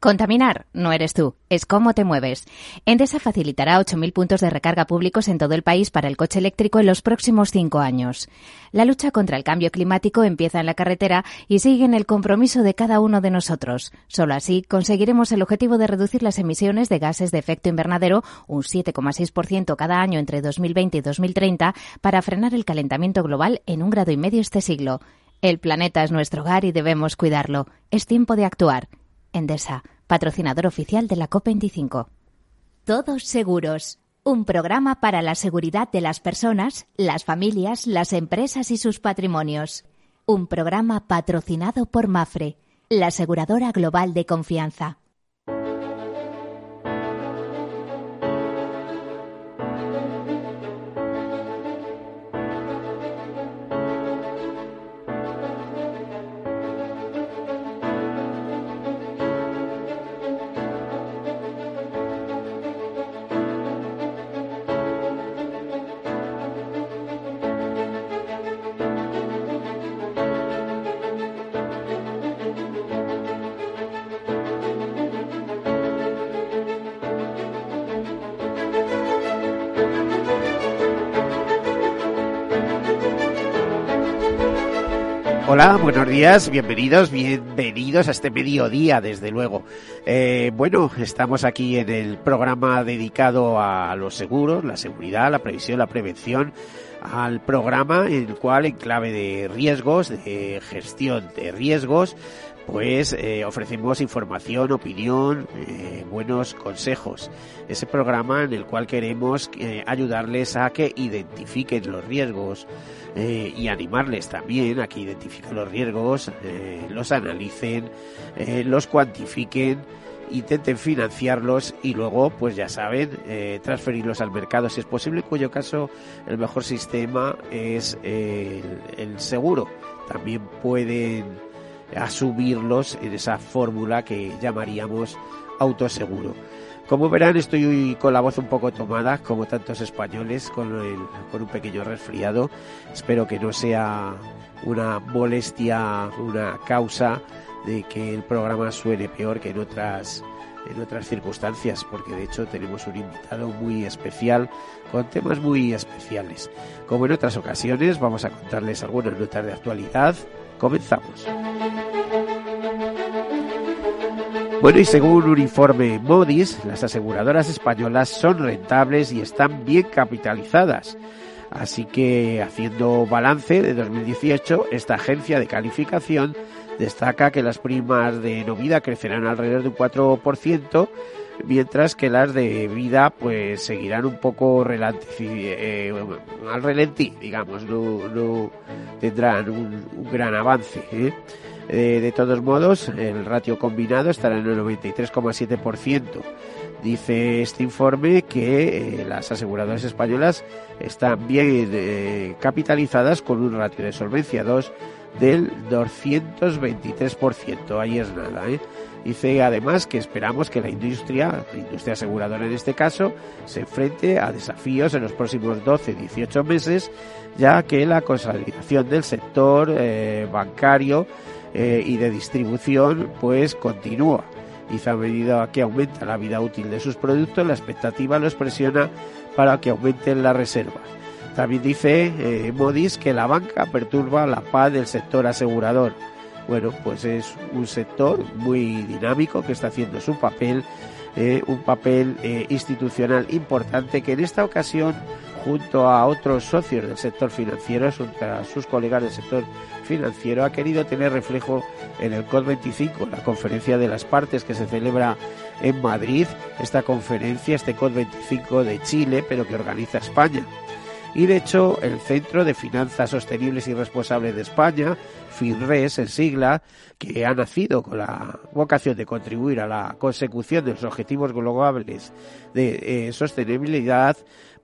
Contaminar no eres tú, es cómo te mueves. Endesa facilitará 8.000 puntos de recarga públicos en todo el país para el coche eléctrico en los próximos cinco años. La lucha contra el cambio climático empieza en la carretera y sigue en el compromiso de cada uno de nosotros. Solo así conseguiremos el objetivo de reducir las emisiones de gases de efecto invernadero un 7,6% cada año entre 2020 y 2030 para frenar el calentamiento global en un grado y medio este siglo. El planeta es nuestro hogar y debemos cuidarlo. Es tiempo de actuar. Endesa, patrocinador oficial de la COP25. Todos seguros. Un programa para la seguridad de las personas, las familias, las empresas y sus patrimonios. Un programa patrocinado por Mafre, la aseguradora global de confianza. Buenos días, bienvenidos, bienvenidos a este mediodía, desde luego. Eh, bueno, estamos aquí en el programa dedicado a los seguros, la seguridad, la previsión, la prevención, al programa en el cual en clave de riesgos, de gestión de riesgos, pues eh, ofrecemos información, opinión, eh, buenos consejos. Ese programa en el cual queremos eh, ayudarles a que identifiquen los riesgos y animarles también a que identifiquen los riesgos, los analicen, los cuantifiquen intenten financiarlos y luego, pues ya saben, transferirlos al mercado si es posible, en cuyo caso el mejor sistema es el seguro. También pueden asumirlos en esa fórmula que llamaríamos autoseguro. Como verán, estoy con la voz un poco tomada, como tantos españoles, con, con un pequeño resfriado. Espero que no sea una molestia, una causa de que el programa suene peor que en otras en otras circunstancias, porque de hecho tenemos un invitado muy especial con temas muy especiales. Como en otras ocasiones, vamos a contarles algunas notas de actualidad. Comenzamos. Bueno, y según un informe Modis, las aseguradoras españolas son rentables y están bien capitalizadas. Así que, haciendo balance de 2018, esta agencia de calificación destaca que las primas de no vida crecerán alrededor de un 4%, mientras que las de vida pues seguirán un poco eh, al relentí, digamos, no, tendrán un, gran avance. ¿eh? Eh, de todos modos, el ratio combinado estará en el 93,7%. Dice este informe que eh, las aseguradoras españolas están bien eh, capitalizadas con un ratio de solvencia 2 del 223%. Ahí es nada. Dice además que esperamos que la industria, la industria aseguradora en este caso, se enfrente a desafíos en los próximos 12-18 meses, ya que la consolidación del sector bancario eh, y de distribución pues continúa. A medida que aumenta la vida útil de sus productos, la expectativa los presiona para que aumenten las reservas. También dice eh, Modis que la banca perturba la paz del sector asegurador. Bueno, pues es un sector muy dinámico que está haciendo su papel, eh, un papel institucional importante que en esta ocasión junto a otros socios del sector financiero, a sus colegas del sector financiero, ha querido tener reflejo en el COD25, la conferencia de las partes que se celebra en Madrid, esta conferencia, este COD25 de Chile, pero que organiza España. Y de hecho, el Centro de Finanzas Sostenibles y Responsables de España, FINRES en sigla, que ha nacido con la vocación de contribuir a la consecución de los objetivos globales de eh, sostenibilidad,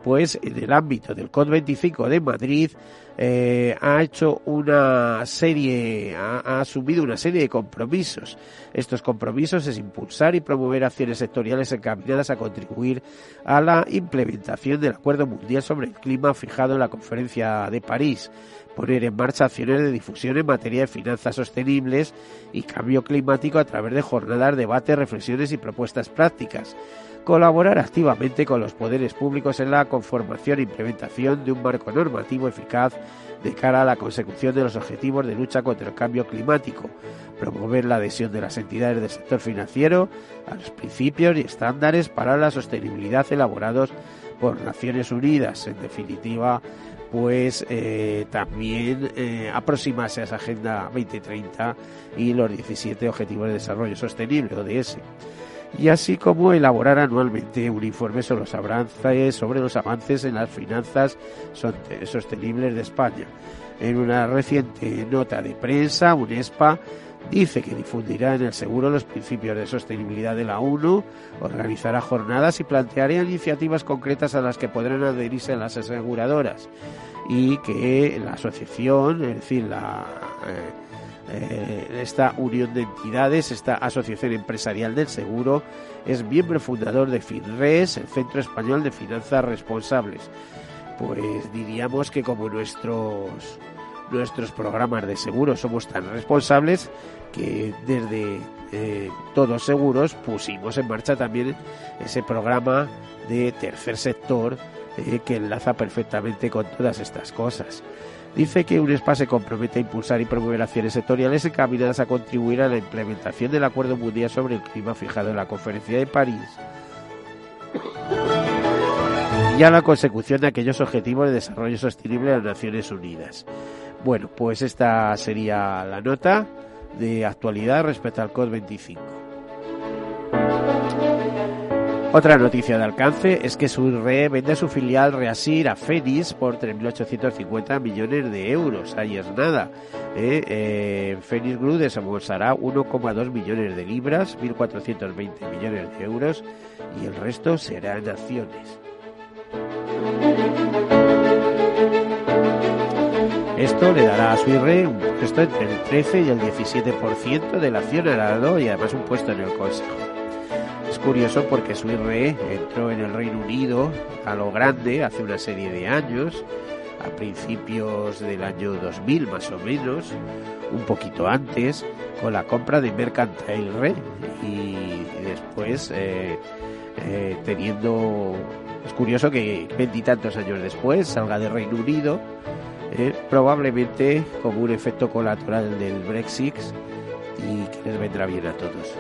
pues en el ámbito del COD25 de Madrid eh, ha hecho una serie, ha, asumido una serie de compromisos. Estos compromisos es impulsar y promover acciones sectoriales encaminadas a contribuir a la implementación del Acuerdo Mundial sobre el Clima fijado en la Conferencia de París poner en marcha acciones de difusión en materia de finanzas sostenibles y cambio climático a través de jornadas, debates, reflexiones y propuestas prácticas. Colaborar activamente con los poderes públicos en la conformación e implementación de un marco normativo eficaz de cara a la consecución de los objetivos de lucha contra el cambio climático, promover la adhesión de las entidades del sector financiero a los principios y estándares para la sostenibilidad elaborados por Naciones Unidas. En definitiva, pues eh, también eh, aproximarse a esa Agenda 2030 y los 17 Objetivos de Desarrollo Sostenible, ODS. Y así como elaborar anualmente un informe sobre los avances, sobre los avances en las finanzas sostenibles de España. En una reciente nota de prensa, UNESPA Dice que difundirá en el seguro los principios de sostenibilidad de la ONU, organizará jornadas y planteará iniciativas concretas a las que podrán adherirse las aseguradoras y que la asociación, es decir, la, eh, eh, esta unión de entidades, esta asociación empresarial del seguro, es miembro fundador de FINRES, el Centro Español de Finanzas Responsables. Pues diríamos que como nuestros nuestros programas de seguros somos tan responsables que desde eh, Todos Seguros pusimos en marcha también ese programa de tercer sector eh, que enlaza perfectamente con todas estas cosas. Dice que UNESPA se compromete a impulsar y promover acciones sectoriales encaminadas a contribuir a la implementación del Acuerdo Mundial sobre el Clima fijado en la Conferencia de París y a la consecución de aquellos objetivos de desarrollo sostenible de las Naciones Unidas. Bueno, pues esta sería la nota de actualidad respecto al COD 25. Otra noticia de alcance es que Surre vende su filial Reasir a Fénix por 3.850 millones de euros. Es nada. ¿eh? Eh, Fénix Group desembolsará 1,2 millones de libras, 1.420 millones de euros y el resto será en acciones. Esto le dará a Suirre un puesto entre el 13 y el 17% de la acción heredado y además un puesto en el Consejo. Curioso porque Suirre entró en el Reino Unido a lo grande hace una serie de años, a principios del año 2000 más o menos, un poquito antes, con la compra de Mercantile Re y después eh, eh, teniendo... Es curioso que veintitantos años después salga del Reino Unido eh, probablemente como un efecto colateral del Brexit y que les vendrá bien a todos.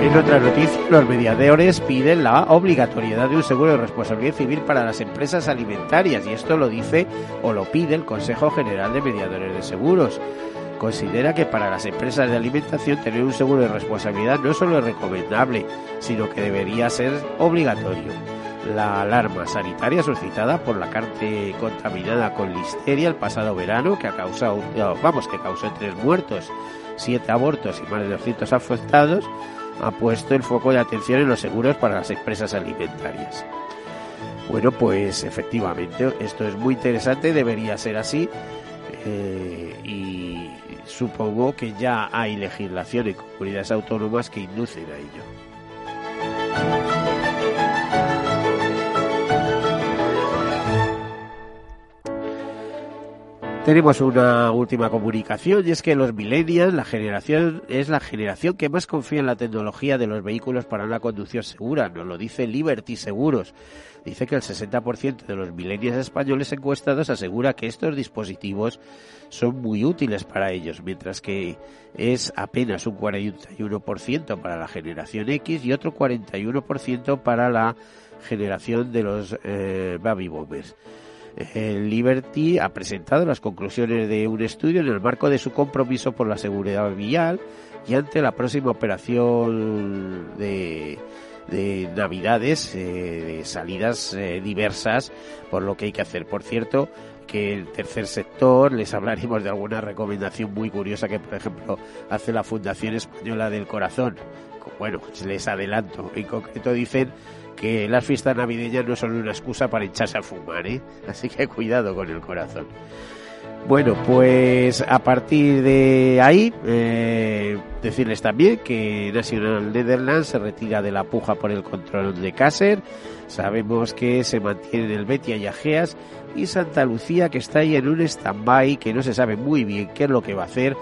En otra noticia, los mediadores piden la obligatoriedad de un seguro de responsabilidad civil para las empresas alimentarias y esto lo dice o lo pide el Consejo General de Mediadores de Seguros considera que para las empresas de alimentación tener un seguro de responsabilidad no solo es recomendable, sino que debería ser obligatorio. La alarma sanitaria suscitada por la carne contaminada con listeria el pasado verano, que ha causado, vamos, que causó tres muertos, siete abortos y más de 200 afectados, ha puesto el foco de atención en los seguros para las empresas alimentarias. Bueno, pues efectivamente, esto es muy interesante, debería ser así. Eh, y supongo que ya hay legislación en comunidades autónomas que inducen a ello. Tenemos una última comunicación y es que los millennials, la generación, es la generación que más confía en la tecnología de los vehículos para una conducción segura, nos lo dice Liberty Seguros. Dice que el 60% de los millennials españoles encuestados asegura que estos dispositivos son muy útiles para ellos, mientras que es apenas un 41% para la generación X y otro 41% para la generación de los eh, baby boomers. El Liberty ha presentado las conclusiones de un estudio en el marco de su compromiso por la seguridad vial y ante la próxima operación de, Navidades, eh, de salidas eh, diversas, por lo que hay que hacer. Por cierto, que el tercer sector les hablaremos de alguna recomendación muy curiosa que, por ejemplo, hace la Fundación Española del Corazón. Bueno, les adelanto. En concreto dicen que las fiestas navideñas no son una excusa para hincharse a fumar, ¿eh? Así que cuidado con el corazón. Bueno, pues a partir de ahí, eh, decirles también que National Netherlands se retira de la puja por el control de Cácer. Sabemos que se mantienen el Betia y Ageas y Santa Lucía que está ahí en un stand-by que no se sabe muy bien qué es lo que va a hacer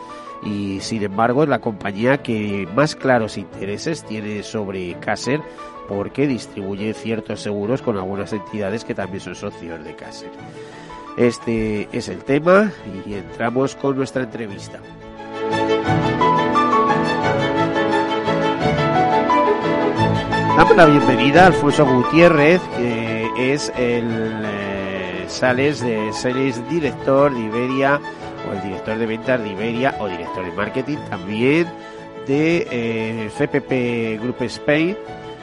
y sin embargo es la compañía que más claros intereses tiene sobre Cácer porque distribuye ciertos seguros con algunas entidades que también son socios de Cácer. Este es el tema y entramos con nuestra entrevista. Damos la bienvenida a Alfonso Gutiérrez, que es el eh, Sales de Sales Director de Iberia, o el director de ventas de Iberia, o director de marketing también de eh, Group Spain.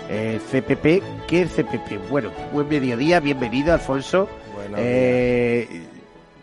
Eh, CPP, ¿qué es CPP? Bueno, buen mediodía, bienvenido Alfonso. Eh,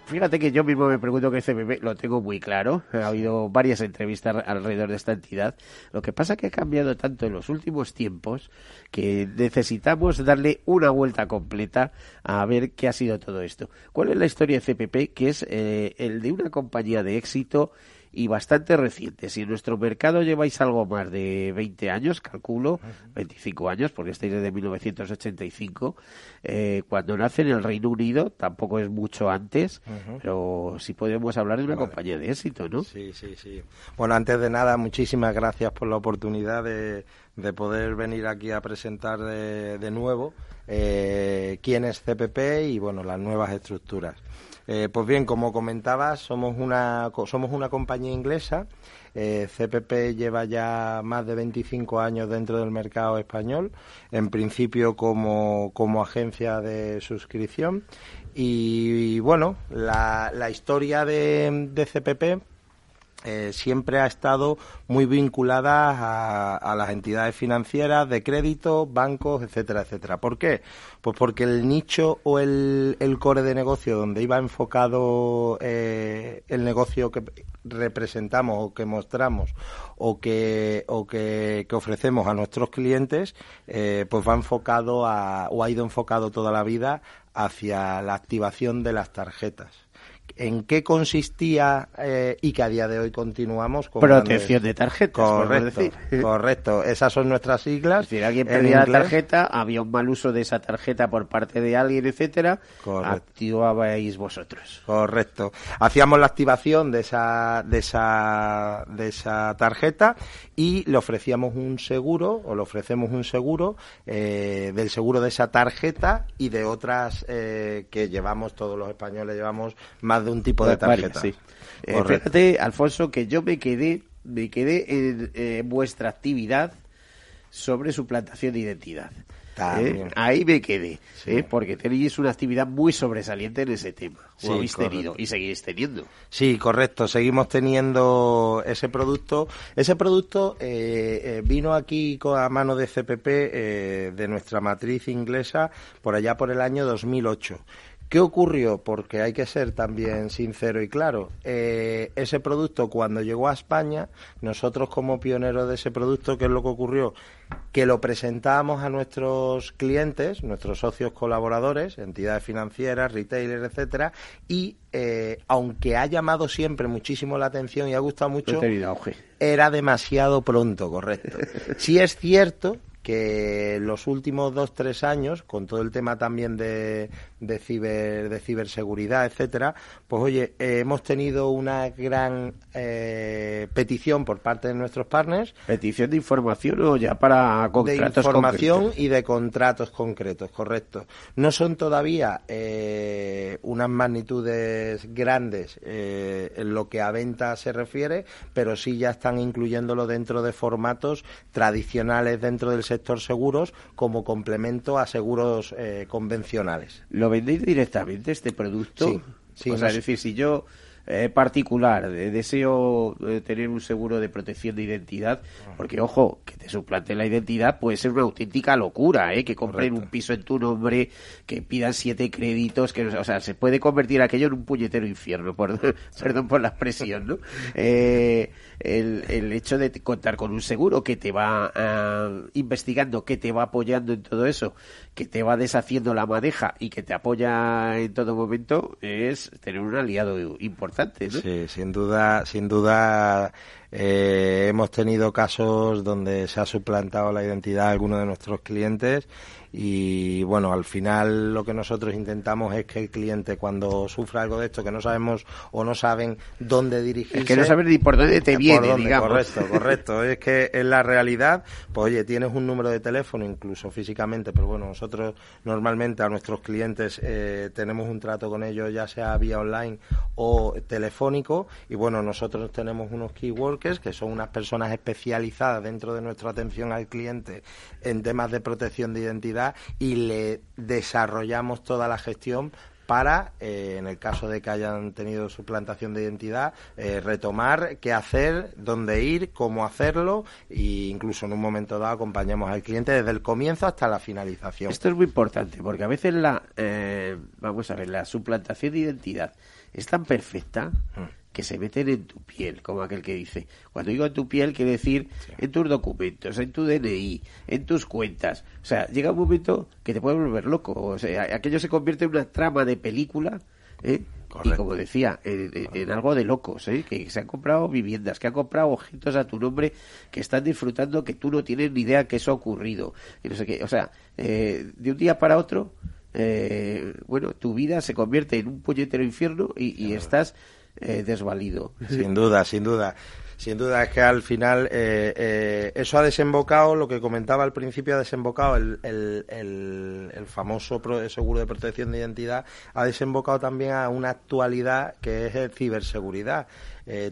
fíjate que yo mismo me pregunto qué CPP, lo tengo muy claro. Ha habido varias entrevistas alrededor de esta entidad. Lo que pasa es que ha cambiado tanto en los últimos tiempos que necesitamos darle una vuelta completa a ver qué ha sido todo esto. ¿Cuál es la historia de CPP? Que es eh, el de una compañía de éxito y bastante reciente. Si en nuestro mercado lleváis algo más de 20 años, calculo, 25 años, porque estáis desde 1985, eh, cuando nace en el Reino Unido, tampoco es mucho antes, pero sí podemos hablar de una compañía de éxito, ¿no? Sí, sí, sí. Bueno, antes de nada, muchísimas gracias por la oportunidad de, de poder venir aquí a presentar de, de nuevo eh, quién es CPP y, bueno, las nuevas estructuras. Eh, pues bien, como comentaba, somos una, somos una compañía inglesa. Eh, CPP lleva ya más de 25 años dentro del mercado español, en principio como, agencia de suscripción. Y, bueno, la, la historia de, de CPP eh, siempre ha estado muy vinculada a, las entidades financieras de crédito, bancos, etcétera, etcétera. ¿Por qué? Pues porque el nicho o el, core de negocio donde iba enfocado eh, el negocio que representamos o que mostramos o que, o que, ofrecemos a nuestros clientes, eh, pues va enfocado a, o ha ido enfocado toda la vida hacia la activación de las tarjetas en qué consistía eh, y que a día de hoy continuamos con protección de tarjetas correcto correcto. Esas son nuestras siglas. Si alguien perdía la tarjeta había un mal uso de esa tarjeta por parte de alguien etcétera activabais vosotros. Correcto. Hacíamos la activación de esa de esa de esa tarjeta y le ofrecíamos un seguro o le ofrecemos un seguro eh, del seguro de esa tarjeta y de otras eh, que llevamos todos los españoles llevamos más de un tipo de tarjeta. sí. Eh, fíjate, Alfonso, que yo me quedé, me quedé en vuestra actividad sobre su plantación de identidad. ¿Eh? Ahí me quedé, ¿eh? porque tenéis una actividad muy sobresaliente en ese tema. Lo habéis tenido y seguís teniendo. Sí, correcto. Seguimos teniendo ese producto. Ese producto vino aquí a mano de CPP de nuestra matriz inglesa por allá por el año 2008. ¿Qué ocurrió? Porque hay que ser también sincero y claro. Eh, ese producto cuando llegó a España, nosotros como pioneros de ese producto, ¿qué es lo que ocurrió? Que lo presentábamos a nuestros clientes, nuestros socios colaboradores, entidades financieras, retailers, etcétera, y eh, aunque ha llamado siempre muchísimo la atención y ha gustado mucho, era demasiado pronto, correcto. Sí es cierto que los últimos dos tres años con todo el tema también de, de ciber de ciberseguridad etcétera pues oye eh, hemos tenido una gran eh, petición por parte de nuestros partners. Petición de información o ya para contratos de información y de contratos concretos correcto. No son todavía eh, unas magnitudes grandes en lo que a venta se refiere pero sí ya están incluyéndolo dentro de formatos tradicionales dentro del sector seguros como complemento a seguros eh, convencionales. ¿Lo vendéis directamente este producto? Sí. o sea, es decir, si yo eh, particular, deseo eh, tener un seguro de protección de identidad, porque ojo, que te suplante la identidad puede ser una auténtica locura, ¿eh? que compren un piso en tu nombre, que pidan siete créditos, que o sea, se puede convertir aquello en un puñetero infierno, por, perdón por la expresión, ¿no? Eh, el, el, hecho de contar con un seguro que te va ah, investigando, que te va apoyando en todo eso, que te va deshaciendo la madeja y que te apoya en todo momento, es tener un aliado importante. ¿no? Sí, sin duda, sin duda eh, hemos tenido casos donde se ha suplantado la identidad de algunos de nuestros clientes y bueno, al final lo que nosotros intentamos es que el cliente cuando sufra algo de esto, que no sabemos o no saben dónde dirigirse... Es que no saben ni por dónde te viene, digamos. Correcto, correcto. es que en la realidad, pues oye, tienes un número de teléfono, incluso físicamente, pero bueno, nosotros normalmente a nuestros clientes eh, tenemos un trato con ellos, ya sea vía online o telefónico, y bueno, nosotros tenemos unos key workers, que son unas personas especializadas dentro de nuestra atención al cliente en temas de protección de identidad y le desarrollamos toda la gestión para, eh, en el caso de que hayan tenido suplantación de identidad, eh, retomar qué hacer, dónde ir, cómo hacerlo e incluso en un momento dado acompañamos al cliente desde el comienzo hasta la finalización. Esto es muy importante porque a veces la, eh, vamos a ver, la suplantación de identidad es tan perfecta. Mm que se meten en tu piel, como aquel que dice. Cuando digo en tu piel, quiere decir en tus documentos, en tu DNI, en tus cuentas. O sea, llega un momento que te puede volver loco. O sea, aquello se convierte en una trama de película, ¿eh? Y como decía, en, algo de locos, ¿eh? que se han comprado viviendas, que han comprado objetos a tu nombre, que están disfrutando que tú no tienes ni idea que eso ha ocurrido. Y no sé qué. O sea, eh, de un día para otro, eh, bueno, tu vida se convierte en un puñetero infierno y, y estás eh, desvalido. Sin duda, sin duda. Sin duda es que al final eh, eh, eso ha desembocado, lo que comentaba al principio, ha desembocado el, el, famoso seguro de protección de identidad, ha desembocado también a una actualidad que es el ciberseguridad.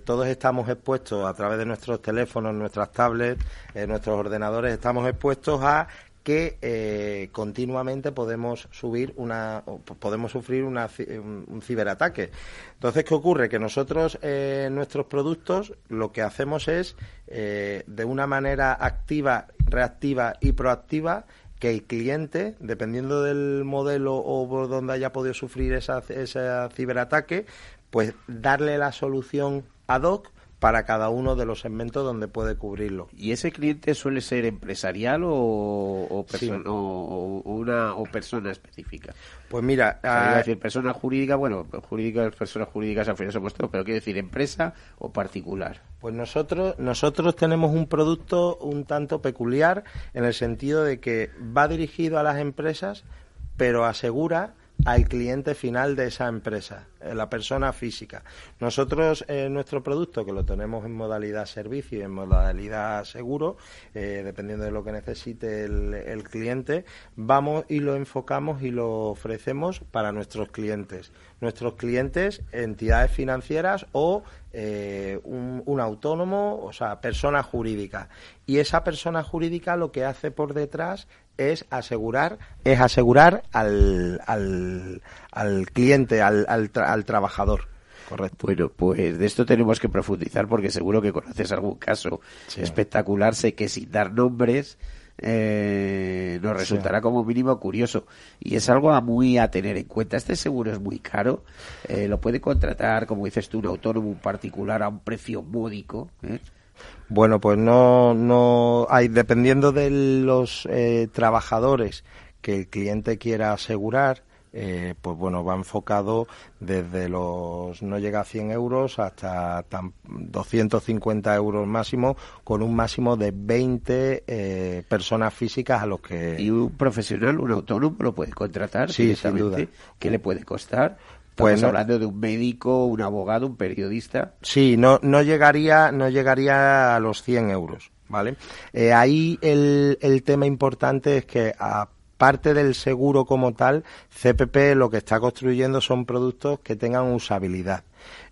todos estamos expuestos a través de nuestros teléfonos, nuestras tablets, nuestros ordenadores, estamos expuestos a que eh, continuamente podemos subir una podemos sufrir una, un ciberataque. Entonces, ¿qué ocurre? Que nosotros eh, nuestros productos lo que hacemos es eh, de una manera activa, reactiva y proactiva que el cliente, dependiendo del modelo o por donde haya podido sufrir esa, ese ciberataque, pues darle la solución ad hoc para cada uno de los segmentos donde puede cubrirlo. ¿Y ese cliente suele ser empresarial o, o, una o persona específica? Pues mira, a... decir persona jurídica, bueno, jurídica, personas jurídicas al final somos todos, pero quiero decir empresa o particular. Pues nosotros nosotros tenemos un producto un tanto peculiar en el sentido de que va dirigido a las empresas, pero asegura al cliente final de esa empresa, eh, la persona física. Nosotros, eh, nuestro producto, que lo tenemos en modalidad servicio y en modalidad seguro, eh, dependiendo de lo que necesite el, cliente, vamos y lo enfocamos y lo ofrecemos para nuestros clientes. Nuestros clientes, entidades financieras o un, un, autónomo, o sea, persona jurídica. Y esa persona jurídica lo que hace por detrás es asegurar, es asegurar al, al, al cliente, al, al, al trabajador. Correcto. Bueno, pues de esto tenemos que profundizar porque seguro que conoces algún caso espectacular. Sé que sin dar nombres eh, nos resultará como mínimo curioso y es algo a muy a tener en cuenta. Este seguro es muy caro, eh, lo puede contratar, como dices tú, un autónomo, un particular a un precio módico. ¿eh? Bueno, pues no, no hay, dependiendo de los eh, trabajadores que el cliente quiera asegurar, eh, pues bueno, va enfocado desde los no llega a 100 euros hasta 250 euros máximo, con un máximo de 20 eh, personas físicas a los que. ¿Y un profesional, un autónomo, lo puede contratar? Sí, sin duda. ¿Qué le puede costar? Pues hablando de un médico, un abogado, un periodista. Sí, no, no llegaría, no llegaría a los 100 euros, ¿vale? Eh, ahí el, el tema importante es que aparte del seguro como tal, CPP lo que está construyendo son productos que tengan usabilidad.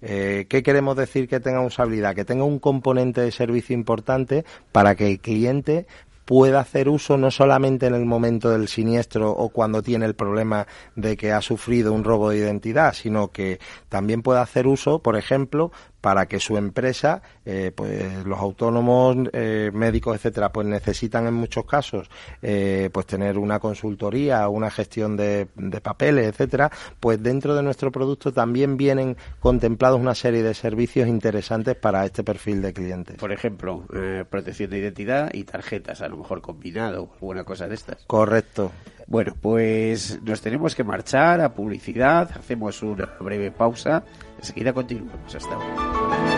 Eh, ¿Qué queremos decir que tengan usabilidad? Que tenga un componente de servicio importante para que el cliente pueda hacer uso no solamente en el momento del siniestro o cuando tiene el problema de que ha sufrido un robo de identidad, sino que también pueda hacer uso, por ejemplo, para que su empresa, eh, pues los autónomos, eh, médicos, etcétera, pues necesitan en muchos casos, eh, pues tener una consultoría, una gestión de, de papeles, etcétera, pues dentro de nuestro producto también vienen contemplados una serie de servicios interesantes para este perfil de clientes. Por ejemplo, protección de identidad y tarjetas, a lo mejor combinado, alguna cosa de estas. Correcto. Bueno, pues nos tenemos que marchar a publicidad, hacemos una breve pausa, enseguida continuamos. Hasta ahora.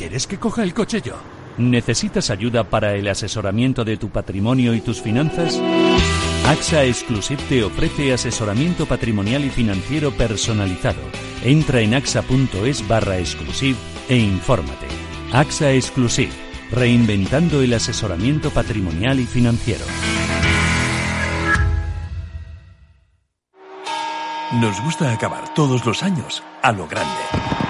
¿Quieres que coja el coche yo? ¿Necesitas ayuda para el asesoramiento de tu patrimonio y tus finanzas? AXA Exclusive te ofrece asesoramiento patrimonial y financiero personalizado. Entra en axa.es barra exclusive e infórmate. AXA Exclusive, reinventando el asesoramiento patrimonial y financiero. Nos gusta acabar todos los años a lo grande.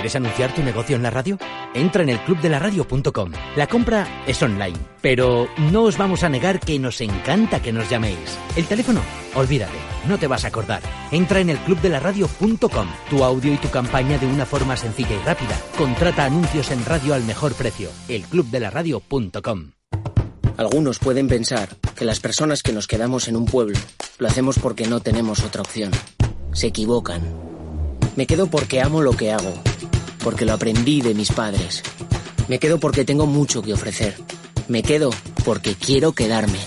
¿Quieres anunciar tu negocio en la radio? Entra en el clubdelaradio.com. La compra es online, pero no os vamos a negar que nos encanta que nos llaméis. El teléfono, olvídate, no te vas a acordar. Entra en el clubdelaradio.com. Tu audio y tu campaña de una forma sencilla y rápida. Contrata anuncios en radio al mejor precio. Elclubdelaradio.com. Algunos pueden pensar que las personas que nos quedamos en un pueblo lo hacemos porque no tenemos otra opción. Se equivocan. Me quedo porque amo lo que hago porque lo aprendí de mis padres. Me quedo porque tengo mucho que ofrecer. Me quedo porque quiero quedarme.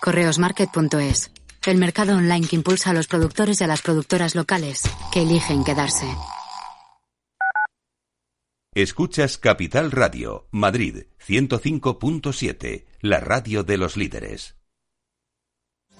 Correosmarket.es, el mercado online que impulsa a los productores y a las productoras locales que eligen quedarse. Escuchas Capital Radio, Madrid 105.7, la radio de los líderes.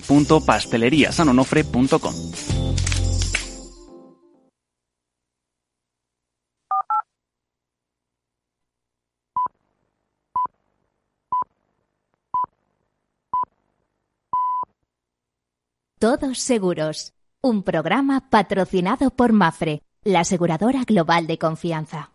www.pasteleriasanonofre.com. Todos Seguros, un programa patrocinado por Mafre, la aseguradora global de confianza.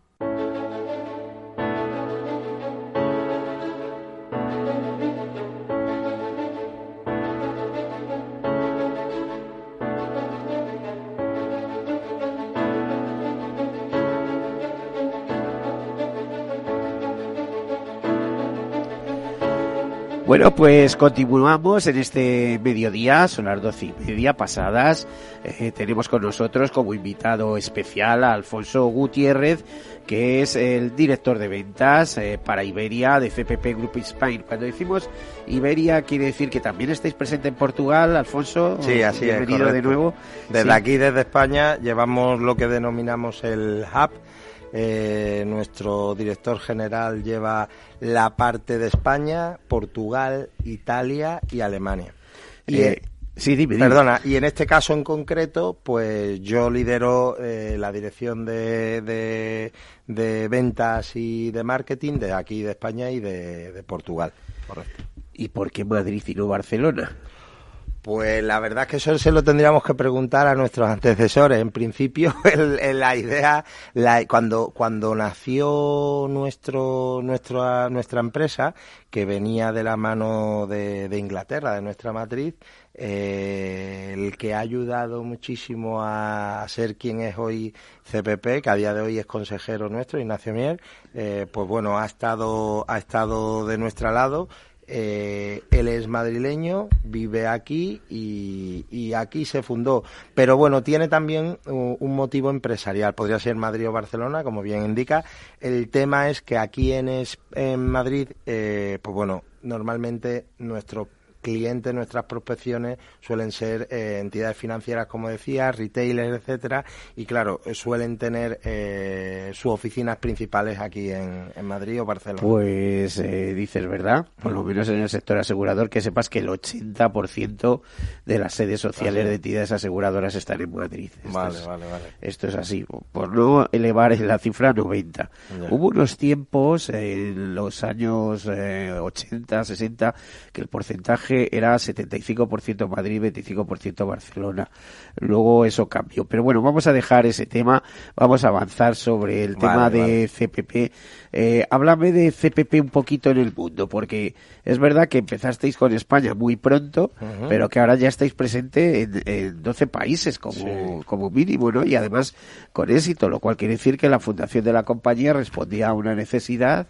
Bueno, pues continuamos en este mediodía, son las doce y media pasadas. Eh, tenemos con nosotros como invitado especial a Alfonso Gutiérrez, que es el director de ventas eh, para Iberia de CPP Group Spain. Cuando decimos Iberia, quiere decir que también estáis presente en Portugal, Alfonso. Sí, así Bienvenido es. de nuevo. Desde Sí. aquí, desde España, llevamos lo que denominamos el hub. Eh, nuestro director general lleva la parte de España, Portugal, Italia y Alemania. Y, Eh, sí, dime, dime. Perdona, y en este caso en concreto, pues yo lidero eh, la dirección de, de, de ventas y de marketing de aquí de España y de, de Portugal. Correcto. ¿Y por qué Madrid y no Barcelona? Pues la verdad es que eso se lo tendríamos que preguntar a nuestros antecesores. En principio, el- la idea, la- cuando, cuando nació nuestro, nuestra, nuestra empresa, que venía de la mano de, de Inglaterra, de nuestra matriz, eh, el que ha ayudado muchísimo a ser quien es hoy CPP, que a día de hoy es consejero nuestro, Ignacio Mier, eh, pues bueno, ha estado, ha estado de nuestro lado. Eh, él es madrileño, vive aquí y, aquí se fundó. Pero bueno, tiene también un motivo empresarial. Podría ser Madrid o Barcelona, como bien indica. El tema es que aquí en, es- en Madrid, eh, pues bueno, normalmente nuestros clientes, nuestras prospecciones suelen ser eh, entidades financieras, como decía, retailers, etcétera, y claro, eh, suelen tener eh, sus oficinas principales aquí en, en Madrid o Barcelona. Pues eh, dices verdad, por lo menos en el sector asegurador, que sepas que el 80% de las sedes sociales de es. entidades aseguradoras están en Madrid. Esto Vale, es- vale, vale. Esto es así, por no elevar la cifra a 90. Ya. Hubo unos tiempos en los años eh, 80, 60, que el porcentaje era 75% Madrid, 25% Barcelona. Luego eso cambió. Pero bueno, vamos a dejar ese tema, vamos a avanzar sobre el Vale, tema de. CPP. Eh, háblame de CPP un poquito en el mundo, porque es verdad que empezasteis con España muy pronto, pero que ahora ya estáis presente en, en 12 países como, Sí. como mínimo, ¿no? Y además con éxito, lo cual quiere decir que la fundación de la compañía respondía a una necesidad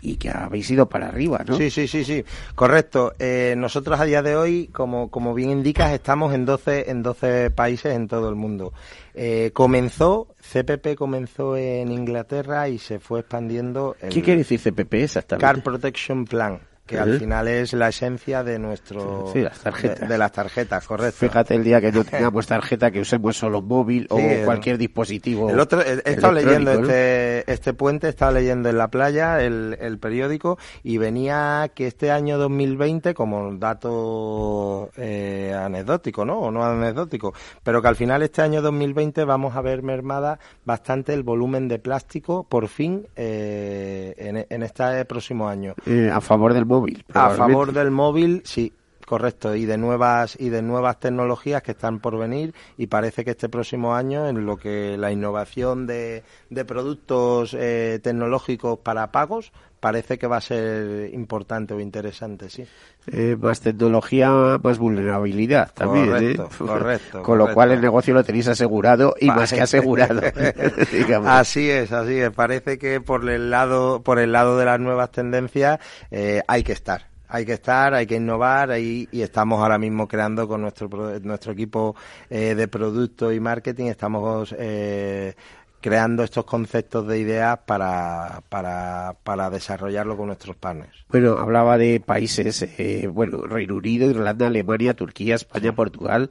y que habéis ido para arriba, ¿no? Sí, sí, sí, sí, correcto. Eh, nosotros a día de hoy, como, como bien indicas, estamos en 12, en 12 países en todo el mundo. Eh, comenzó, CPP comenzó en Inglaterra y se fue expandiendo. el ¿Qué quiere decir CPP exactamente? Car Protection Plan, que al final es la esencia de nuestro... Sí, las tarjetas. De, de las tarjetas, correcto. Fíjate el día que no tengamos tarjeta, que usemos solo móvil o el- cualquier dispositivo. El otro, he he estado leyendo este, este puente, estaba leyendo en la playa el, el periódico y venía que este año 2020, como dato eh, anecdótico, ¿no? O no anecdótico, pero que al final este año 2020 vamos a ver mermada bastante el volumen de plástico, por fin, eh, en, en este próximo año. Eh, a favor del móvil. A favor del móvil, sí, correcto, y de nuevas y de nuevas tecnologías que están por venir y parece que este próximo año en lo que la innovación de, de productos eh, tecnológicos para pagos parece que va a ser importante o interesante, sí. Eh, más tecnología, más vulnerabilidad también. Correcto, ¿eh? correcto, Con lo correcto. cual el negocio lo tenéis asegurado y más que asegurado. digamos. así es, así es. Parece que por el lado, por el lado de las nuevas tendencias eh, hay que estar. Hay que estar, hay que innovar ahí, y estamos ahora mismo creando con nuestro, nuestro equipo eh, de producto y marketing, estamos eh, creando estos conceptos de ideas para, para, para desarrollarlo con nuestros partners. Bueno, hablaba de países, eh, bueno, Reino Unido, Irlanda, Alemania, Turquía, España, Portugal.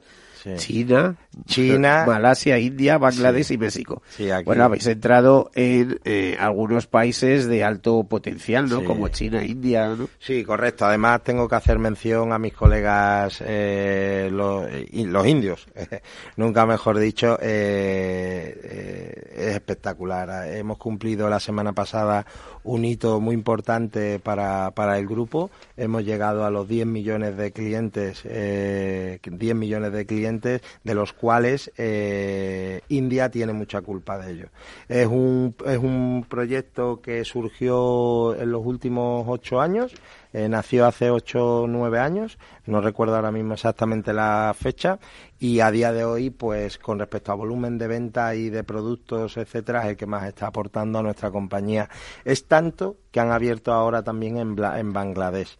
China, China, Malasia, India, Bangladesh y México. Bueno, habéis entrado en eh, algunos países de alto potencial, ¿no? Como China, India, ¿no? Sí, correcto. Además, tengo que hacer mención a mis colegas eh, los, los, indios. Nunca mejor dicho, eh, es espectacular. Hemos cumplido la semana pasada un hito muy importante para, para el grupo. Hemos llegado a los 10 millones de clientes, eh, 10 millones de clientes, de los cuales eh, India tiene mucha culpa de ello. Es un, es un proyecto que surgió en los últimos ocho años eh, nació hace 8 o 9 años, no recuerdo ahora mismo exactamente la fecha, y a día de hoy, pues con respecto a volumen de venta y de productos, etcétera, es el que más está aportando a nuestra compañía. Es tanto que han abierto ahora también en, en Bangladesh.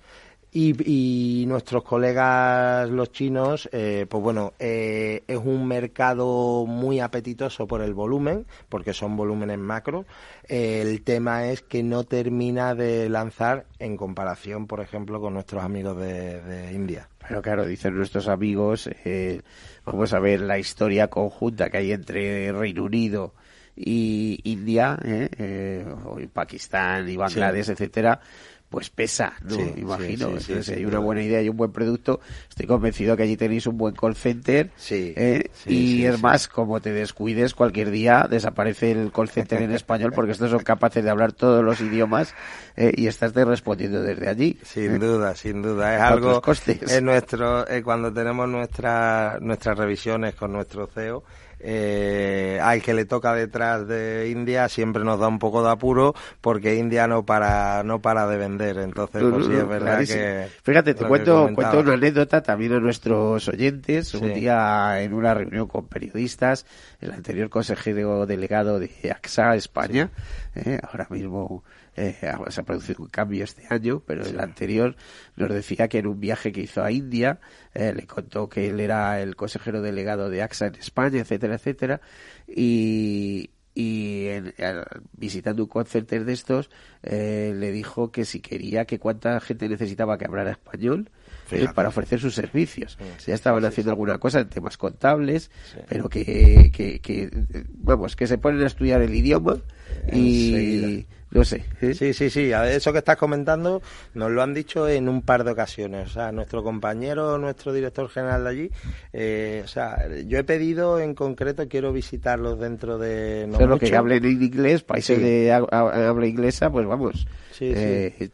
Y, nuestros colegas los chinos, eh, pues bueno, eh, es un mercado muy apetitoso por el volumen, porque son volúmenes macro. el tema es que no termina de lanzar en comparación, por ejemplo, con nuestros amigos de, India. Pero claro, dicen nuestros amigos, eh, vamos a ver la historia conjunta que hay entre Reino Unido y India, eh, Pakistán y Bangladesh, etcétera pues pesa, ¿no? Imagino. si hay una buena idea y un buen producto, estoy convencido que allí tenéis un buen call center. ¿eh? y es más, como te descuides, cualquier día desaparece el call center en español porque estos son capaces de hablar todos los idiomas ¿eh? y estás respondiendo desde allí. Sin ¿eh? duda, sin duda. Es algo. Costes? nuestro, cuando tenemos nuestra, nuestras revisiones con nuestro CEO, eh, al que le toca detrás de India siempre nos da un poco de apuro porque India no para no para de vender. Entonces pues sí es verdad que fíjate te cuento cuento una anécdota también a nuestros oyentes. Un día en una reunión con periodistas el anterior consejero delegado de AXA España eh, ahora mismo eh, se ha producido un cambio este año, pero el anterior nos decía que en un viaje que hizo a India, eh, le contó que él era el consejero delegado de AXA en España, etcétera, etcétera, y, y visitando un concierto de estos eh, le dijo que si quería que cuánta gente necesitaba que hablara español para ofrecer sus servicios. ya estaban haciendo alguna cosa en temas contables, pero que, que, que, vamos, que se ponen a estudiar el idioma y no sé. ¿eh? Sí, sí, sí. Eso que estás comentando nos lo han dicho en un par de ocasiones. O sea, nuestro compañero, nuestro director general de allí, eh, o sea, yo he pedido en concreto, quiero visitarlos dentro de... No lo que hablen en inglés, países de habla inglesa, pues vamos, sí, eh,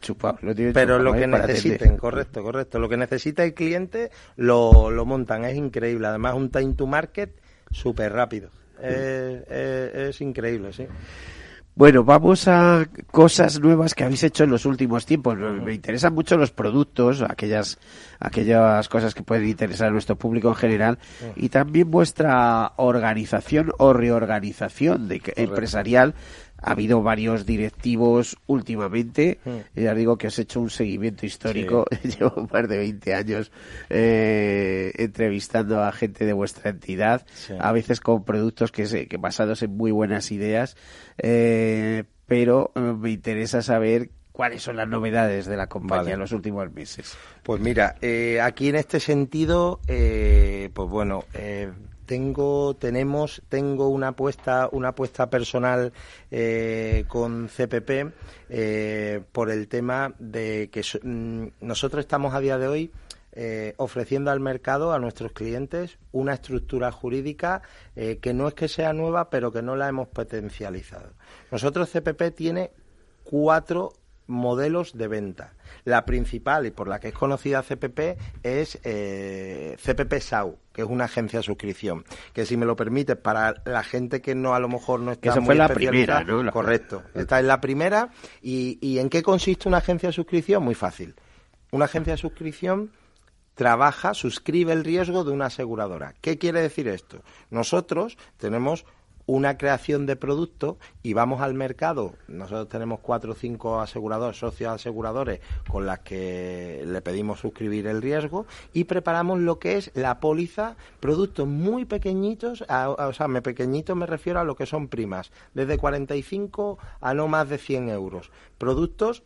Pero lo que necesiten, correcto, correcto. Lo que necesita el cliente lo, lo montan, es increíble. Además, un time to market súper rápido. es increíble, sí. Bueno, vamos a cosas nuevas que habéis hecho en los últimos tiempos. Me interesan mucho los productos, aquellas, aquellas cosas que pueden interesar a nuestro público en general, y también vuestra organización o reorganización de, empresarial ha habido varios directivos últimamente. Hmm. Ya digo que has hecho un seguimiento histórico. Llevo más de 20 años eh, entrevistando a gente de vuestra entidad, a veces con productos que, que basados en muy buenas ideas. Eh, pero eh, me interesa saber cuáles son las novedades de la compañía en los últimos meses. Pues mira, aquí en este sentido, pues bueno, tengo tenemos tengo una apuesta una apuesta personal eh, con CPP eh, por el tema de que mm, nosotros estamos a día de hoy eh, ofreciendo al mercado a nuestros clientes una estructura jurídica que no es que sea nueva pero que no la hemos potencializado. Nosotros CPP tiene cuatro modelos de venta. La principal y por la que es conocida CPP es eh, CPP SAU, que es una agencia de suscripción. Que si me lo permites, para la gente que no a lo mejor no está que muy fue la primera, ¿no? Correcto. Esta es la primera. Y, ¿Y en qué consiste una agencia de suscripción? Muy fácil. Una agencia de suscripción trabaja, suscribe el riesgo de una aseguradora. ¿Qué quiere decir esto? Nosotros tenemos una creación de producto y vamos al mercado. Nosotros tenemos cuatro o cinco aseguradores, socios aseguradores, con las que le pedimos suscribir el riesgo y preparamos lo que es la póliza, productos muy pequeñitos, o sea, me pequeñitos me refiero a lo que son primas, desde 45 a no más de 100 euros. Productos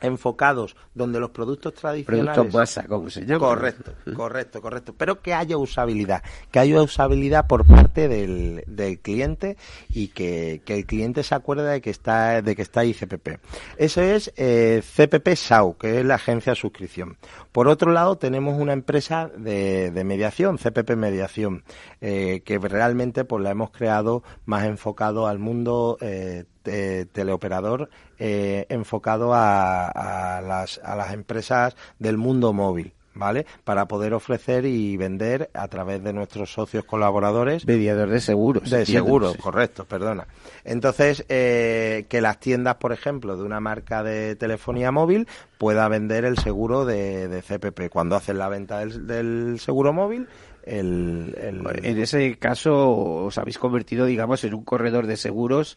enfocados donde los productos tradicionales productos masa como se llama correcto correcto correcto. Pero que haya usabilidad que haya usabilidad por parte del, del cliente y que, que, el cliente se acuerde de que está de que está ahí CPP eso es eh, CPP SAU que es la agencia de suscripción. Por otro lado tenemos una empresa de, de mediación CPP mediación eh, que realmente pues la hemos creado más enfocado al mundo eh, teleoperador eh, enfocado a, a, las, a las empresas del mundo móvil. ¿vale? Para poder ofrecer y vender a través de nuestros socios colaboradores. Mediador de seguros. De seguros, correcto, perdona. Entonces, eh, que las tiendas, por ejemplo, de una marca de telefonía móvil pueda vender el seguro de, de CPP. Cuando hacen la venta del, del seguro móvil, el, el... En ese caso, os habéis convertido, digamos, en un corredor de seguros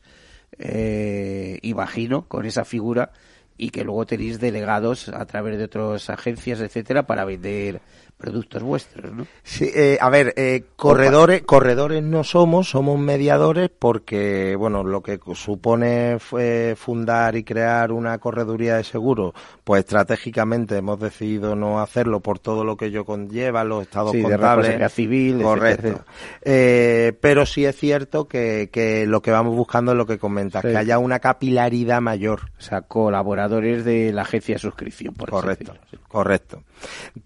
eh, imagino, con esa figura y que luego tenéis delegados a través de otras agencias, etcétera, para vender productos vuestros, ¿no? Sí, eh, a ver, eh, corredores, corredores no somos, somos mediadores porque, bueno, lo que supone fue fundar y crear una correduría de seguros, pues estratégicamente hemos decidido no hacerlo por todo lo que ello conlleva, los estados sí, contables, de civil, correcto. Eh, pero sí es cierto que, que lo que vamos buscando es lo que comentas, Sí. que haya una capilaridad mayor. O sea, colaboradores de la agencia de suscripción, por Correcto, correcto.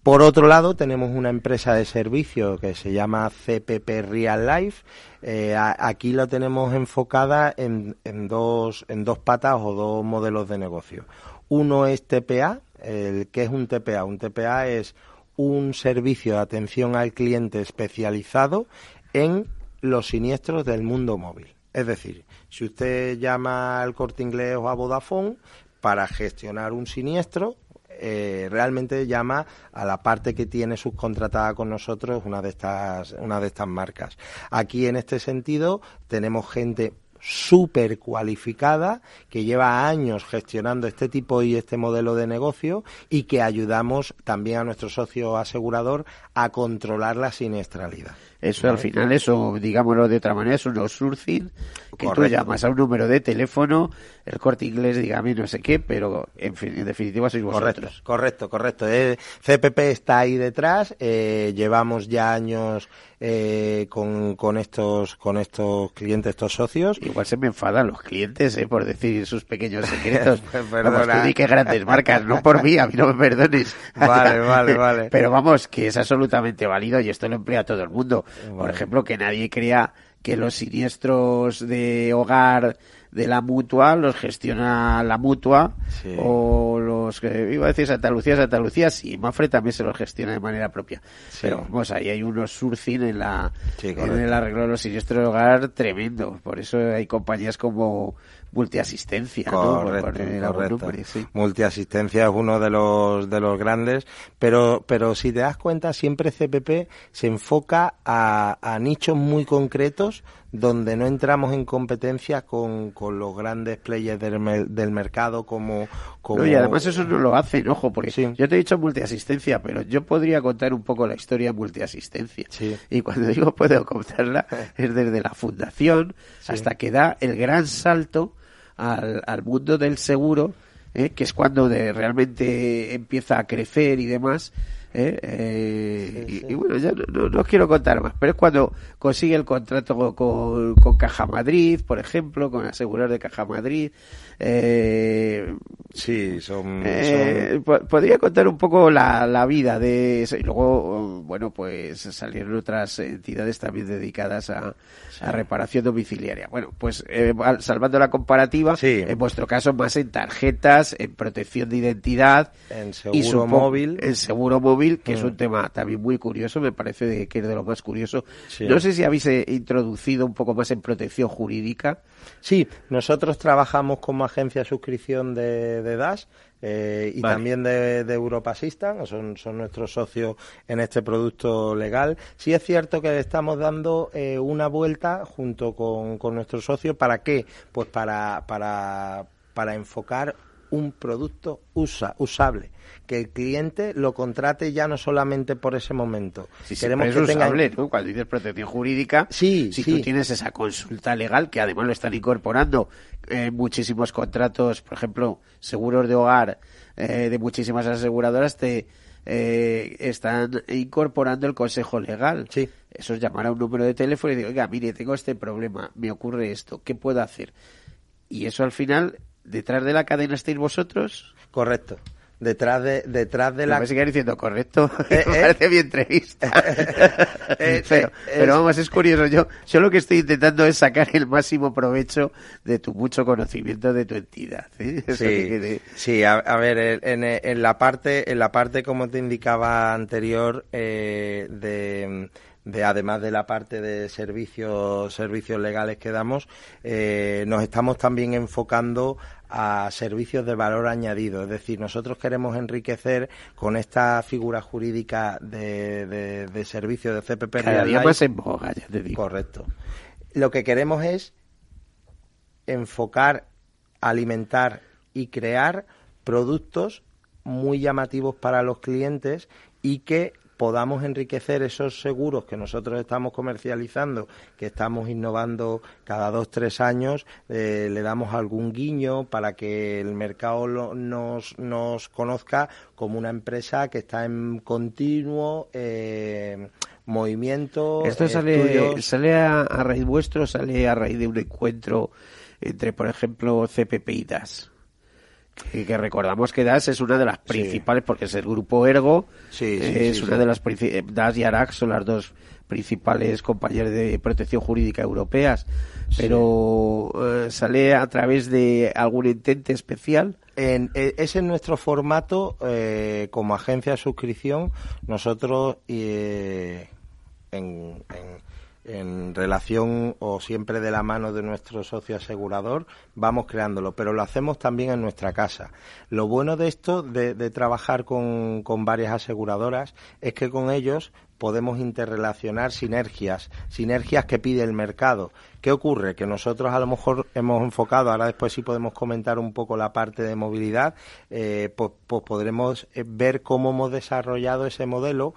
Por otro lado, tenemos una empresa de servicio que se llama CPP Real Life. Eh, aquí lo tenemos enfocada en, en dos, en dos patas o dos modelos de negocio. Uno es TPA. El, ¿Qué es un TPA? Un TPA es un servicio de atención al cliente especializado en los siniestros del mundo móvil. Es decir, si usted llama al corte inglés o a Vodafone para gestionar un siniestro, eh, realmente llama a la parte que tiene subcontratada con nosotros una de estas una de estas marcas. Aquí en este sentido tenemos gente súper cualificada que lleva años gestionando este tipo y este modelo de negocio y que ayudamos también a nuestro socio asegurador a controlar la siniestralidad. Eso al final, eso, digámoslo de otra manera, es un outsourcing que tú Correcto. llamas a un número de teléfono, el corte inglés, dígame no sé qué, pero en, fin, en definitiva sois Correcto, vosotros. correcto, correcto. Eh, CPP está ahí detrás. eh, llevamos ya años eh, con, con estos con estos clientes, estos socios. Igual se me enfadan los clientes, ¿eh? por decir sus pequeños secretos. Perdona. Vamos, tú di que grandes marcas, no por mí, a mí no me perdones. Vale, vale, vale. Pero vamos, que es absolutamente válido y esto lo emplea todo el mundo. Por ejemplo, que nadie crea que los siniestros de hogar de la mutua los gestiona la mutua Sí. o los que iba a decir Santa Lucía, Santa Lucía, sí, Mafre también se los gestiona de manera propia. Sí. Pero vamos, ahí hay unos surcing en la Sí, en el arreglo de los siniestros de hogar tremendo. Por eso hay compañías como multiasistencia, Correcto, poner algún correcto. nombre, sí. Multiasistencia es uno de los de los grandes, pero pero si te das cuenta siempre CPP se enfoca a, a nichos muy concretos donde no entramos en competencia con, con los grandes players del, del mercado como, como No, y además eso no lo hacen, ojo, porque Sí. yo te he dicho multiasistencia, pero yo podría contar un poco la historia de multiasistencia. Sí. Y cuando digo puedo contarla, es desde la fundación Sí. hasta que da el gran salto al, al mundo del seguro, ¿eh? que es cuando de, realmente empieza a crecer y demás. ¿Eh? Eh, y, y bueno, ya no, no, no os quiero contar más, pero es cuando consigue el contrato con, con Caja Madrid, por ejemplo, con asegurar de Caja Madrid. Eh, sí son, eh, po- podría contar un poco la, la vida de eso y luego bueno pues salieron otras entidades también dedicadas a, a reparación domiciliaria bueno pues eh, al- salvando la comparativa en vuestro caso más en tarjetas en protección de identidad en y seguro supo- móvil en seguro móvil móvil, que es Mm. un tema también muy curioso, me parece de- que es de lo más curioso. Sí. No sé si habéis eh, introducido un poco más en protección jurídica. Sí, nosotros trabajamos como agencia de suscripción de, de DAS eh, y Vale. también de, de Europa Assistant, son, son nuestros socios en este producto legal. Sí es cierto que le estamos dando eh, una vuelta junto con, con nuestros socios. ¿Para qué? Pues para, para, para enfocar un producto usa, usable, que el cliente lo contrate ya no solamente por ese momento. Si Queremos es que tenga usable, ¿no? Cuando dices protección jurídica, Sí, si sí. tú tienes esa consulta legal, que además lo están incorporando en muchísimos contratos, por ejemplo, seguros de hogar eh, de muchísimas aseguradoras, te eh, están incorporando el consejo legal. Sí. Eso es llamar a un número de teléfono y decir, oiga, mire, tengo este problema, me ocurre esto, ¿qué puedo hacer? Y eso al final, detrás de la cadena estáis vosotros. Correcto. Detrás de, detrás de la me sigas diciendo correcto, Eh, me eh. parece mi entrevista. Eh, pero, vamos, es curioso. Yo, yo lo que estoy intentando es sacar el máximo provecho de tu mucho conocimiento de tu entidad. Sí, sí, a, a ver, en, en- la parte, en la parte como te indicaba anterior, eh, de, de además de la parte de servicios, servicios legales que damos, eh, nos estamos también enfocando a servicios de valor añadido. Es decir, nosotros queremos enriquecer con esta figura jurídica de, de, de servicio de CPP Cada día más en boga, ya te digo. Correcto. Lo que queremos es enfocar, alimentar y crear productos muy llamativos para los clientes y que podamos enriquecer esos seguros que nosotros estamos comercializando, que estamos innovando cada dos, tres años, eh, le damos algún guiño para que el mercado lo- nos, nos conozca como una empresa que está en continuo eh, movimiento. Esto sale, sale a, a raíz vuestro, sale a raíz de un encuentro entre, por ejemplo, CPP y DAS. Que, que recordamos que DAS es una de las principales, porque es el grupo Ergo, Sí, sí, es una de las eh, DAS y ARAC son las dos principales compañías de protección jurídica europeas, pero eh, sale a través de algún entente especial. En, e- es nuestro formato eh, como agencia de suscripción. Nosotros, eh, en, en- en relación o siempre de la mano de nuestro socio asegurador, vamos creándolo, pero lo hacemos también en nuestra casa. Lo bueno de esto, de, de trabajar con, con varias aseguradoras, es que con ellos podemos interrelacionar sinergias, sinergias que pide el mercado. ¿Qué ocurre? Que nosotros a lo mejor hemos enfocado, ahora después sí podemos comentar un poco la parte de movilidad, eh, pues, pues podremos eh, ver cómo hemos desarrollado ese modelo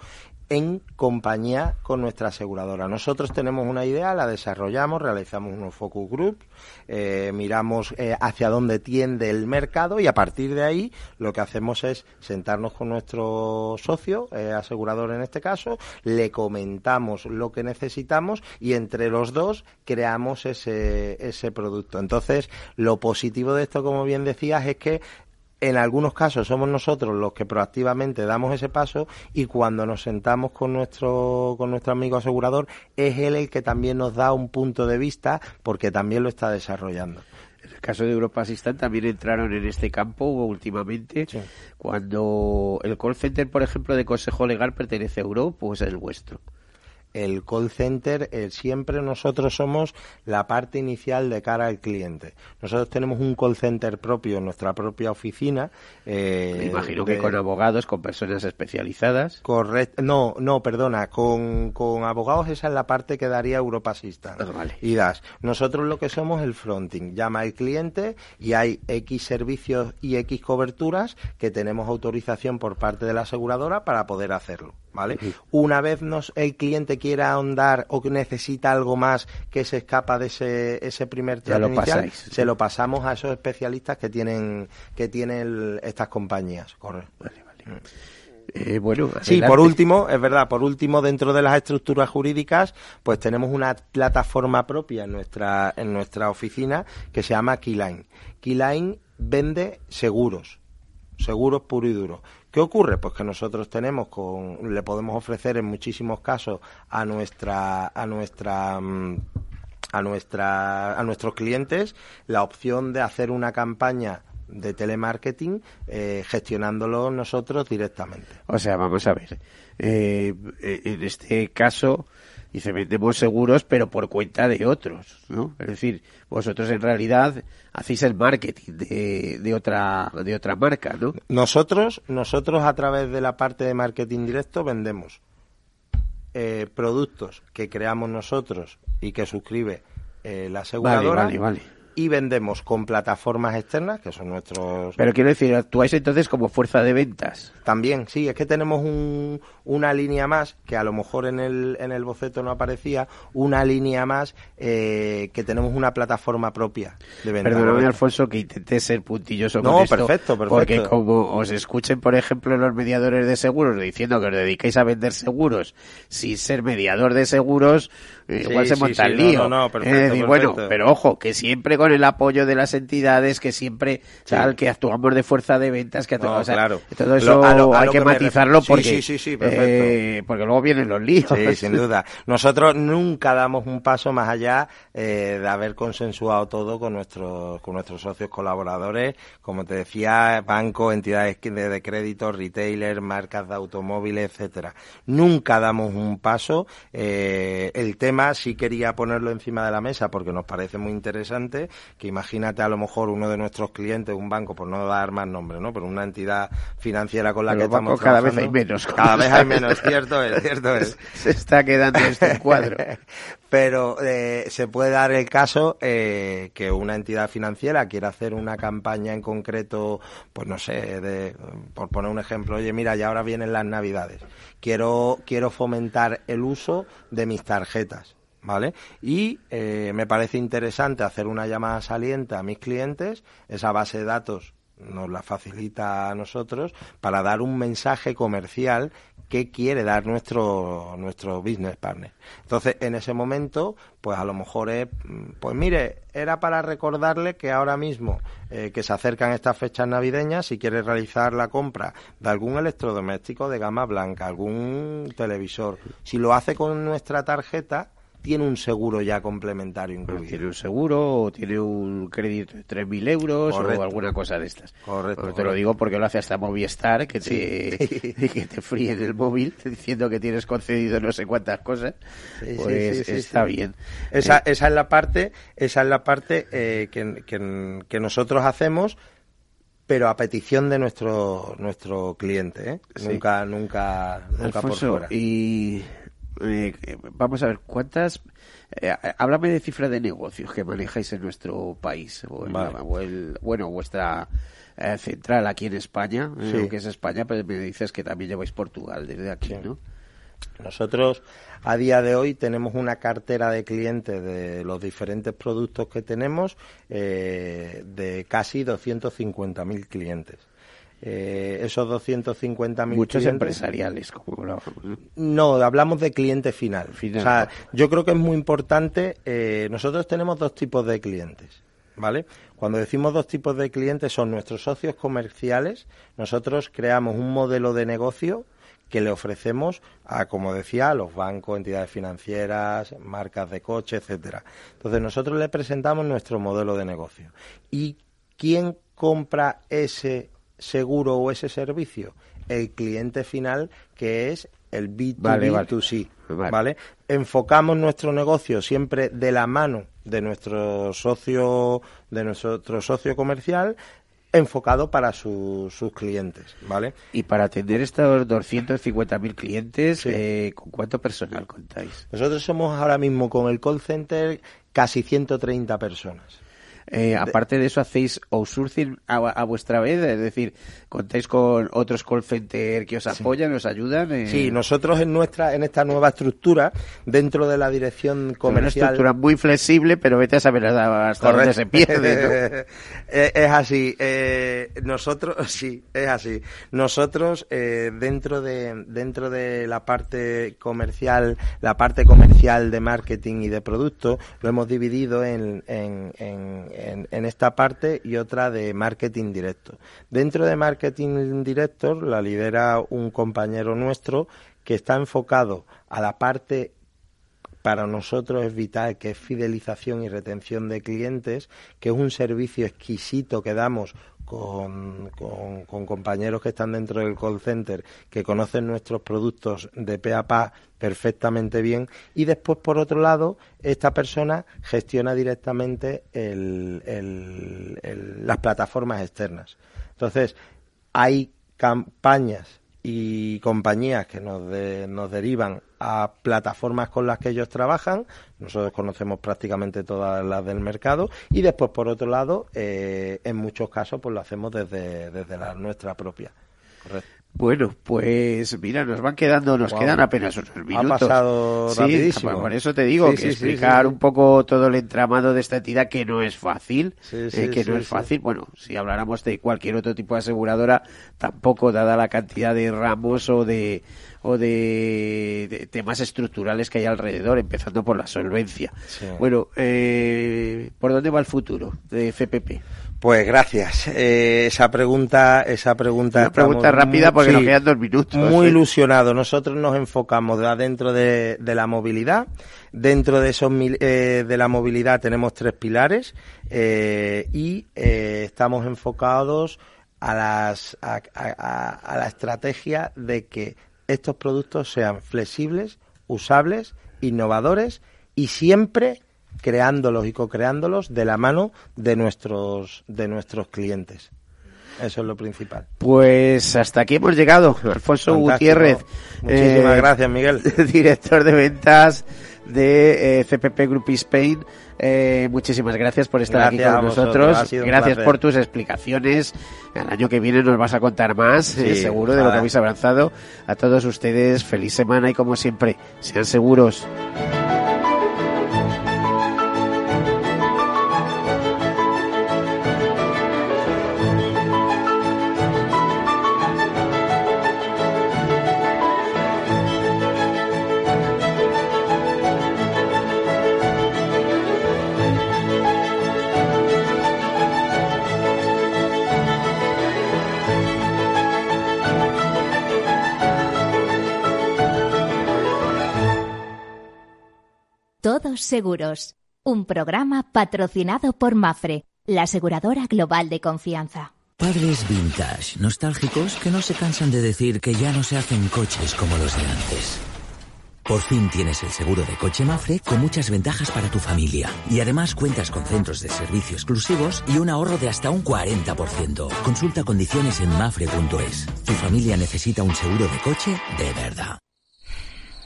en compañía con nuestra aseguradora. Nosotros tenemos una idea, la desarrollamos, realizamos unos focus groups, eh, miramos eh, hacia dónde tiende el mercado y a partir de ahí lo que hacemos es sentarnos con nuestro socio, eh, asegurador en este caso, le comentamos lo que necesitamos y entre los dos creamos ese, ese producto. Entonces, lo positivo de esto, como bien decías, es que en algunos casos somos nosotros los que proactivamente damos ese paso y cuando nos sentamos con nuestro con nuestro amigo asegurador es él el que también nos da un punto de vista porque también lo está desarrollando. En el caso de Europa Assistant también entraron en este campo últimamente cuando el call center, por ejemplo, de Consejo Legal pertenece a Europa, pues es el vuestro. El call center, eh, siempre nosotros somos la parte inicial de cara al cliente. Nosotros tenemos un call center propio en nuestra propia oficina. eh, Me imagino de- que con abogados, con personas especializadas. Correcto. No, no, perdona. Con, con abogados esa es la parte que daría Europa Assistant. Ah, Y das. Nosotros lo que somos el fronting. Llama al cliente y hay X servicios y X coberturas que tenemos autorización por parte de la aseguradora para poder hacerlo. ¿Vale? Una vez nos, el cliente quiera ahondar o que necesita algo más que se escapa de ese, ese primer trato inicial, pasáis. se lo pasamos a esos especialistas que tienen, que tienen el- estas compañías. Correcto. Eh, bueno, Sí, adelante. por último, es verdad, por último, dentro de las estructuras jurídicas, pues tenemos una plataforma propia en nuestra, en nuestra oficina que se llama Keyline. Keyline vende seguros, seguros puro y duro. ¿Qué ocurre? Pues que nosotros tenemos con, le podemos ofrecer en muchísimos casos a nuestra, a nuestra, mm, a nuestra, a nuestros clientes la opción de hacer una campaña de telemarketing eh, gestionándolo nosotros directamente. O sea, vamos a ver. Eh, en este caso, dice, vendemos seguros, pero por cuenta de otros, ¿no? Es decir, vosotros en realidad hacéis el marketing de, de otra de otra marca, ¿no? Nosotros, nosotros a través de la parte de marketing directo vendemos eh, productos que creamos nosotros y que suscribe eh, la aseguradora. Vale, vale, vale y vendemos con plataformas externas, que son nuestros... Pero quiero decir, actuáis entonces como fuerza de ventas. También, sí, es que tenemos un, una línea más, que a lo mejor en el, en el boceto no aparecía, una línea más eh, que tenemos una plataforma propia de venta. Perdóname, Alfonso, que intenté ser puntilloso no, con esto. perfecto, perfecto. Porque como os escuchen, por ejemplo, los mediadores de seguros diciendo que os dedicáis a vender seguros sin ser mediador de seguros, eh, igual se monta el lío. No, no, perfecto, decir, bueno, pero ojo, que siempre con el apoyo de las entidades, que siempre tal, que actuamos de fuerza de ventas, que o sea, claro. todo eso Lo- a lo- a hay que, matizarlo porque, perfecto. eh, porque luego vienen los líos. Sí, sin duda. Nosotros nunca damos un paso más allá eh, de haber consensuado todo con nuestros con nuestros socios colaboradores, como te decía, bancos, entidades de, crédito, retailers, marcas de automóviles, etcétera. Nunca damos un paso. Eh, el tema sí quería ponerlo encima de la mesa porque nos parece muy interesante. Que imagínate a lo mejor uno de nuestros clientes, un banco, por no dar más nombre, ¿no? Pero una entidad financiera con la Pero que estamos cada vez hay menos. Cada vez hay menos, cierto es, cierto es. Se está quedando este cuadro. Pero eh, se puede dar el caso eh, que una entidad financiera quiera hacer una campaña en concreto, pues no sé, de, por poner un ejemplo, oye, mira, ya ahora vienen las Navidades. Quiero, quiero fomentar el uso de mis tarjetas. ¿Vale? Y eh, me parece interesante hacer una llamada saliente a mis clientes, esa base de datos nos la facilita a nosotros para dar un mensaje comercial que quiere dar nuestro nuestro business partner. Entonces, en ese momento, pues a lo mejor es, pues mire, era para recordarle que ahora mismo eh, que se acercan estas fechas navideñas, si quiere realizar la compra de algún electrodoméstico de gama blanca, algún televisor, si lo hace con nuestra tarjeta, tiene un seguro ya complementario incluido. Tiene un seguro o tiene un crédito de 3.000 euros Correcto. o alguna cosa de estas. Correcto, Pues te correcto. lo digo porque lo hace hasta Movistar, que te, que te fríen el móvil diciendo que tienes concedido no sé cuántas cosas. Sí, sí, pues sí, sí, está sí. bien. Esa, Eh, esa es la parte, esa es la parte eh, que, que- que nosotros hacemos, pero a petición de nuestro nuestro cliente, ¿eh? Sí. Nunca, nunca, nunca por fuera. y eh, vamos a ver, ¿cuántas... eh, háblame de cifra de negocios que manejáis en nuestro país, o, en Vale. la- o el, bueno, vuestra eh, central aquí en España, eh, Sí. aunque es España, pero me dices que también lleváis Portugal desde aquí, ¿no? Nosotros a día de hoy tenemos una cartera de clientes de los diferentes productos que tenemos eh, de casi 250.000 clientes. Eh, esos 250.000 Muchos clientes- empresariales, como. ¿no? No, hablamos de cliente final. Final. O sea, yo creo que es muy importante. eh, nosotros tenemos dos tipos de clientes, ¿vale? Cuando decimos dos tipos de clientes son nuestros socios comerciales. Nosotros creamos un modelo de negocio que le ofrecemos a, como decía, a los bancos, entidades financieras, marcas de coche, etcétera. Entonces nosotros le presentamos nuestro modelo de negocio. ¿Y quién compra ese seguro o ese servicio? El cliente final, que es el B2B2C, Vale, vale. Vale. ¿vale? Enfocamos nuestro negocio siempre de la mano de nuestro socio, de nuestro socio comercial, enfocado para su- sus clientes, ¿vale? Y para atender estos 250.000 clientes, eh, ¿con cuánto personal contáis? Nosotros somos ahora mismo con el call center casi 130 personas. Eh, aparte de eso, ¿hacéis outsourcing a, a vuestra vez? Es decir, ¿contáis con otros call center que os apoyan, os ayudan? Eh, Sí, nosotros en nuestra en esta nueva estructura dentro de la dirección Una comercial estructura muy flexible, pero vete a saber hasta dónde Correcto. se pierde. Eh, es así. eh, nosotros, sí, es así. Nosotros eh, dentro de dentro de la parte comercial, la parte comercial de marketing y de producto, lo hemos dividido en, en, en, en- esta parte y otra de marketing directo. Dentro de marketing directo la lidera un compañero nuestro que está enfocado a la parte para nosotros es vital, que es fidelización y retención de clientes, que es un servicio exquisito que damos con, con, compañeros que están dentro del call center, que conocen nuestros productos de pe a pa perfectamente bien, y después, por otro lado, esta persona gestiona directamente las plataformas externas. Entonces, hay campañas y compañías que nos, nos derivan a plataformas con las que ellos trabajan. Nosotros conocemos prácticamente todas las del mercado y después, por otro lado, eh, en muchos casos, pues lo hacemos desde, desde la nuestra propia. Correcto. Bueno, pues mira, nos van quedando, nos quedan apenas unos minutos. Ha pasado sí, rapidísimo. Por eso te digo que explicar un poco todo el entramado de esta entidad que no es fácil, eh, que no es fácil. Bueno, si habláramos de cualquier otro tipo de aseguradora, tampoco dada la cantidad de ramos o de o de, temas estructurales que hay alrededor, empezando por la solvencia. Bueno, eh, ¿por dónde va el futuro de FPP? Pues gracias. Eh, esa pregunta, esa pregunta. Una pregunta rápida porque nos quedan dos minutos. Muy ilusionado. Nosotros nos enfocamos dentro de, la movilidad. Dentro de esos eh, de la movilidad tenemos tres pilares eh, y estamos enfocados a las a, a la estrategia de que estos productos sean flexibles, usables, innovadores y siempre creándolos y co-creándolos de la mano de nuestros, de nuestros clientes. Eso es lo principal. Pues hasta aquí hemos llegado. Alfonso Gutiérrez. Muchísimas eh, gracias, Miguel. Director de ventas de eh, CPP Group Spain. Eh, muchísimas gracias por estar aquí con nosotros. Gracias por tus explicaciones. El año que viene nos vas a contar más, seguro, de lo que habéis avanzado. A todos ustedes, feliz semana y como siempre, sean seguros. Seguros, un programa patrocinado por Mafre, la aseguradora global de confianza. Padres vintage, nostálgicos que no se cansan de decir que ya no se hacen coches como los de antes. Por fin tienes el seguro de coche Mafre con muchas ventajas para tu familia. Y además cuentas con centros de servicio exclusivos y un ahorro de hasta un 40%. Consulta condiciones en mafre.es. Tu familia necesita un seguro de coche de verdad.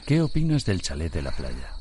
¿Qué opinas del chalet de la playa?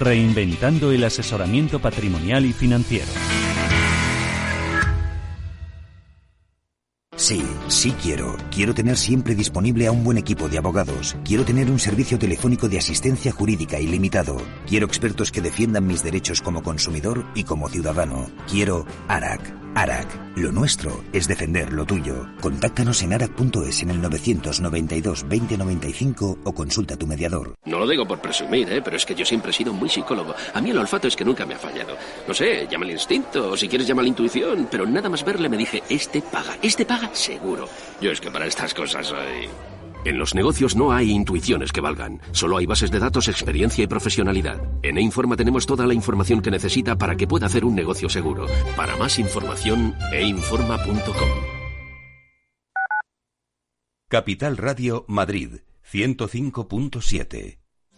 Reinventando el asesoramiento patrimonial y financiero. Sí, sí quiero. Quiero tener siempre disponible a un buen equipo de abogados. Quiero tener un servicio telefónico de asistencia jurídica ilimitado. Quiero expertos que defiendan mis derechos como consumidor y como ciudadano. Quiero ARAC. ARAC. Lo nuestro es defender lo tuyo. Contáctanos en arac.es en el 992 2095 o consulta a tu mediador. No lo digo por presumir, ¿eh? pero es que yo siempre he sido muy psicólogo. A mí el olfato es que nunca me ha fallado. No sé, llama el instinto o si quieres llama la intuición, pero nada más verle me dije, este paga, este paga seguro. Yo es que para estas cosas soy... En los negocios no hay intuiciones que valgan, solo hay bases de datos, experiencia y profesionalidad. En E-Informa tenemos toda la información que necesita para que pueda hacer un negocio seguro. Para más información, einforma.com. Capital Radio Madrid, 105.7.